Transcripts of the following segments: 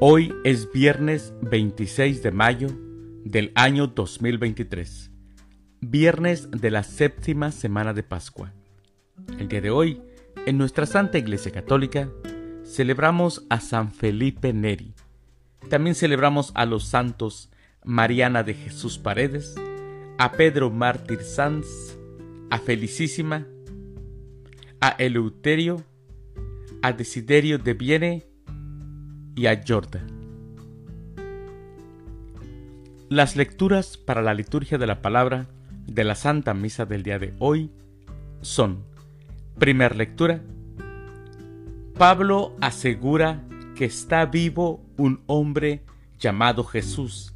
Hoy es viernes 26 de mayo del año 2023, viernes de la séptima semana de Pascua. El día de hoy, en nuestra Santa Iglesia Católica, celebramos a San Felipe Neri. También celebramos a los santos Mariana de Jesús Paredes, a Pedro Mártir Sanz, a Felicísima, a Eleuterio, a Desiderio de Viene y a Jordan. Las lecturas para la liturgia de la palabra de la Santa Misa del día de hoy son, primer lectura, Pablo asegura que está vivo un hombre llamado Jesús,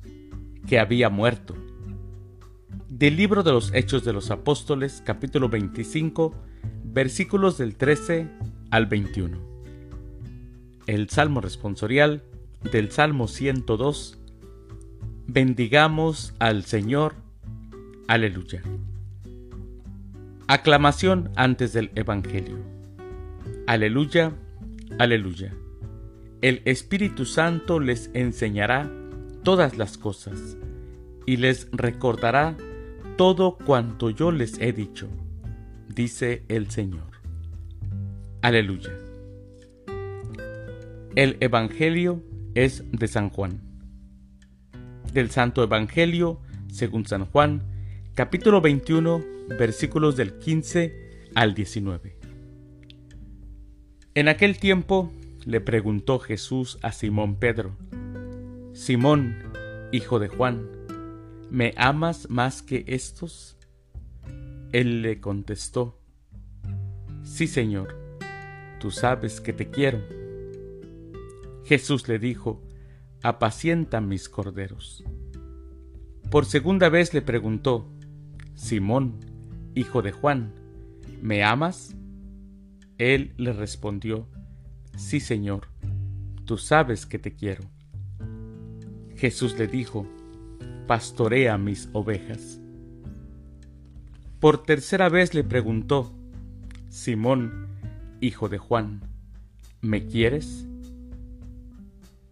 que había muerto. Del libro de los Hechos de los Apóstoles, capítulo 25, versículos del 13 al 21 el Salmo responsorial del Salmo 102. Bendigamos al Señor. Aleluya. Aclamación antes del Evangelio. Aleluya, aleluya. El Espíritu Santo les enseñará todas las cosas y les recordará todo cuanto yo les he dicho, dice el Señor. Aleluya. El Evangelio es de San Juan. Del Santo Evangelio, según San Juan, capítulo 21, versículos del 15 al 19. En aquel tiempo le preguntó Jesús a Simón Pedro, Simón, hijo de Juan, ¿me amas más que estos? Él le contestó, Sí, Señor, tú sabes que te quiero. Jesús le dijo, apacienta mis corderos. Por segunda vez le preguntó, Simón, hijo de Juan, ¿me amas? Él le respondió, Sí, Señor, tú sabes que te quiero. Jesús le dijo, Pastorea mis ovejas. Por tercera vez le preguntó, Simón, hijo de Juan, ¿me quieres?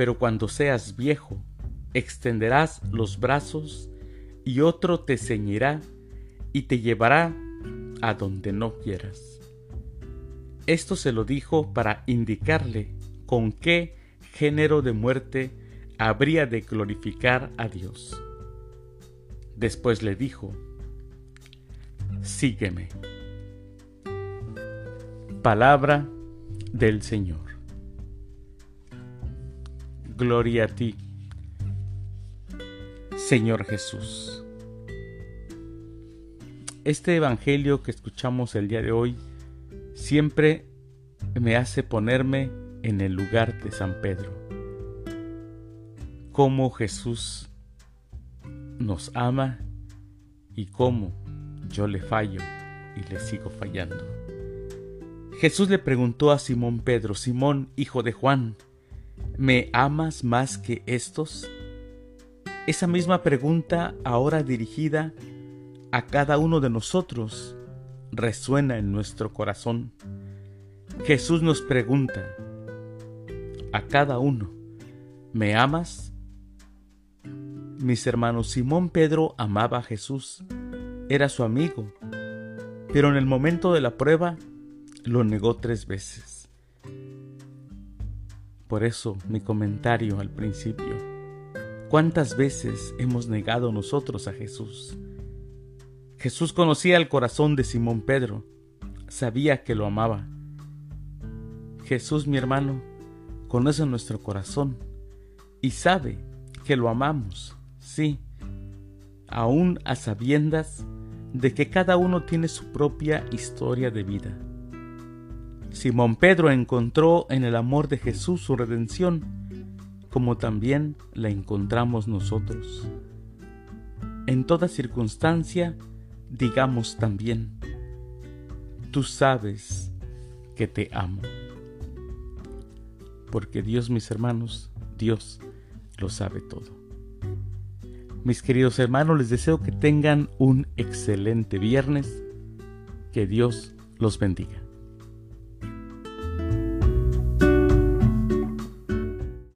pero cuando seas viejo, extenderás los brazos y otro te ceñirá y te llevará a donde no quieras. Esto se lo dijo para indicarle con qué género de muerte habría de glorificar a Dios. Después le dijo, Sígueme. Palabra del Señor. Gloria a ti, Señor Jesús. Este Evangelio que escuchamos el día de hoy siempre me hace ponerme en el lugar de San Pedro. Cómo Jesús nos ama y cómo yo le fallo y le sigo fallando. Jesús le preguntó a Simón Pedro, Simón, hijo de Juan, ¿Me amas más que estos? Esa misma pregunta, ahora dirigida a cada uno de nosotros, resuena en nuestro corazón. Jesús nos pregunta a cada uno, ¿me amas? Mis hermanos, Simón Pedro amaba a Jesús, era su amigo, pero en el momento de la prueba lo negó tres veces. Por eso mi comentario al principio. ¿Cuántas veces hemos negado nosotros a Jesús? Jesús conocía el corazón de Simón Pedro, sabía que lo amaba. Jesús, mi hermano, conoce nuestro corazón y sabe que lo amamos, sí, aún a sabiendas de que cada uno tiene su propia historia de vida. Simón Pedro encontró en el amor de Jesús su redención, como también la encontramos nosotros. En toda circunstancia, digamos también, tú sabes que te amo. Porque Dios, mis hermanos, Dios lo sabe todo. Mis queridos hermanos, les deseo que tengan un excelente viernes. Que Dios los bendiga.